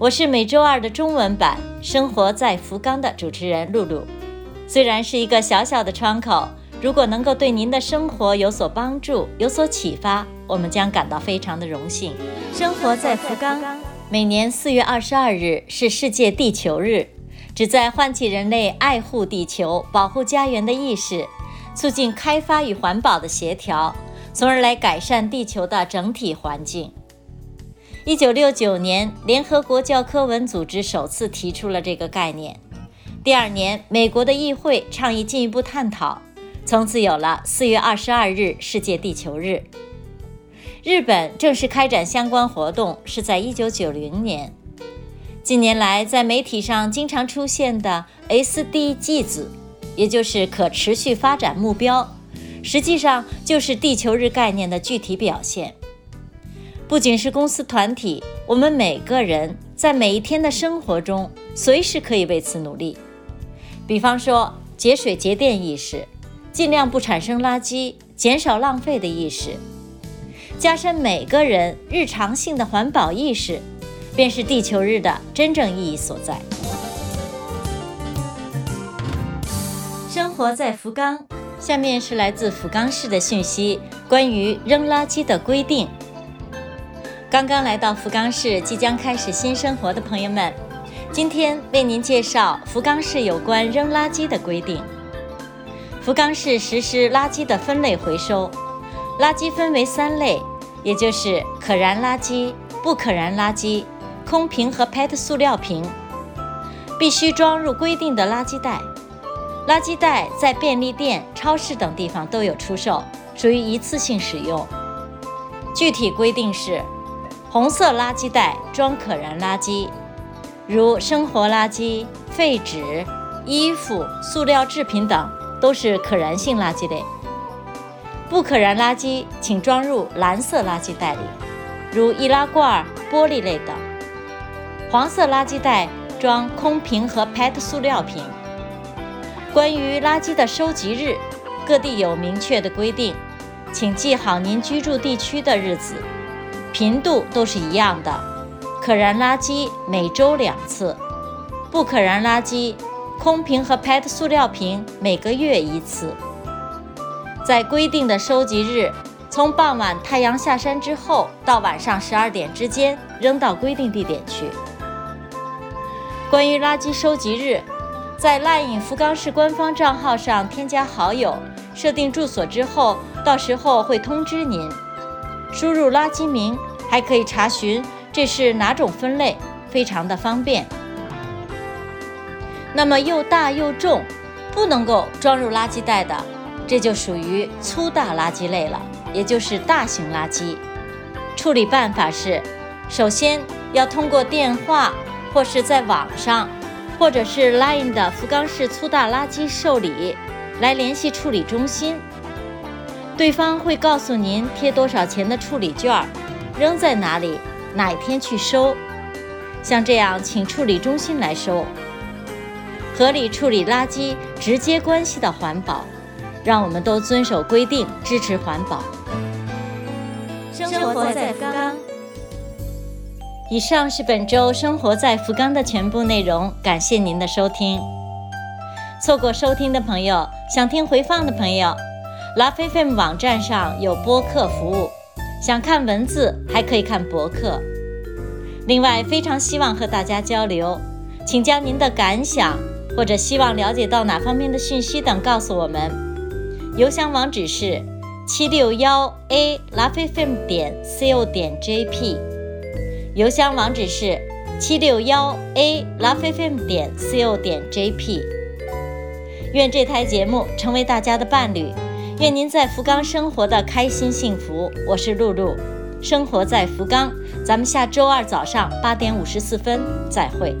我是每周二的中文版《生活在福冈》的主持人露露。虽然是一个小小的窗口，如果能够对您的生活有所帮助、有所启发，我们将感到非常的荣幸。生活在福冈，每年四月二十二日是世界地球日，旨在唤起人类爱护地球、保护家园的意识，促进开发与环保的协调，从而来改善地球的整体环境。一九六九年，联合国教科文组织首次提出了这个概念。第二年，美国的议会倡议进一步探讨，从此有了四月二十二日世界地球日。日本正式开展相关活动是在一九九零年。近年来，在媒体上经常出现的 SDG 字，也就是可持续发展目标，实际上就是地球日概念的具体表现。不仅是公司团体，我们每个人在每一天的生活中，随时可以为此努力。比方说，节水节电意识，尽量不产生垃圾，减少浪费的意识，加深每个人日常性的环保意识，便是地球日的真正意义所在。生活在福冈，下面是来自福冈市的讯息，关于扔垃圾的规定。刚刚来到福冈市，即将开始新生活的朋友们，今天为您介绍福冈市有关扔垃圾的规定。福冈市实施垃圾的分类回收，垃圾分为三类，也就是可燃垃圾、不可燃垃圾、空瓶和 PET 塑料瓶，必须装入规定的垃圾袋。垃圾袋在便利店、超市等地方都有出售，属于一次性使用。具体规定是。红色垃圾袋装可燃垃圾，如生活垃圾、废纸、衣服、塑料制品等，都是可燃性垃圾类。不可燃垃圾请装入蓝色垃圾袋里，如易拉罐、玻璃类等。黄色垃圾袋装空瓶和 PET 塑料瓶。关于垃圾的收集日，各地有明确的规定，请记好您居住地区的日子。频度都是一样的，可燃垃圾每周两次，不可燃垃圾空瓶和 PET 塑料瓶每个月一次。在规定的收集日，从傍晚太阳下山之后到晚上十二点之间扔到规定地点去。关于垃圾收集日，在 LINE 福冈市官方账号上添加好友，设定住所之后，到时候会通知您。输入垃圾名，还可以查询这是哪种分类，非常的方便。那么又大又重，不能够装入垃圾袋的，这就属于粗大垃圾类了，也就是大型垃圾。处理办法是：首先要通过电话，或是在网上，或者是 LINE 的福冈市粗大垃圾受理，来联系处理中心。对方会告诉您贴多少钱的处理券，扔在哪里，哪一天去收。像这样，请处理中心来收。合理处理垃圾，直接关系到环保，让我们都遵守规定，支持环保。生活在福冈。以上是本周生活在福冈的全部内容，感谢您的收听。错过收听的朋友，想听回放的朋友。拉菲菲姆网站上有播客服务，想看文字还可以看博客。另外，非常希望和大家交流，请将您的感想或者希望了解到哪方面的信息等告诉我们。邮箱网址是七六幺 a 拉菲菲姆点 co 点 jp。邮箱网址是七六幺 a 拉菲菲姆点 co 点 jp。愿这台节目成为大家的伴侣。愿您在福冈生活的开心幸福。我是露露，生活在福冈。咱们下周二早上八点五十四分再会。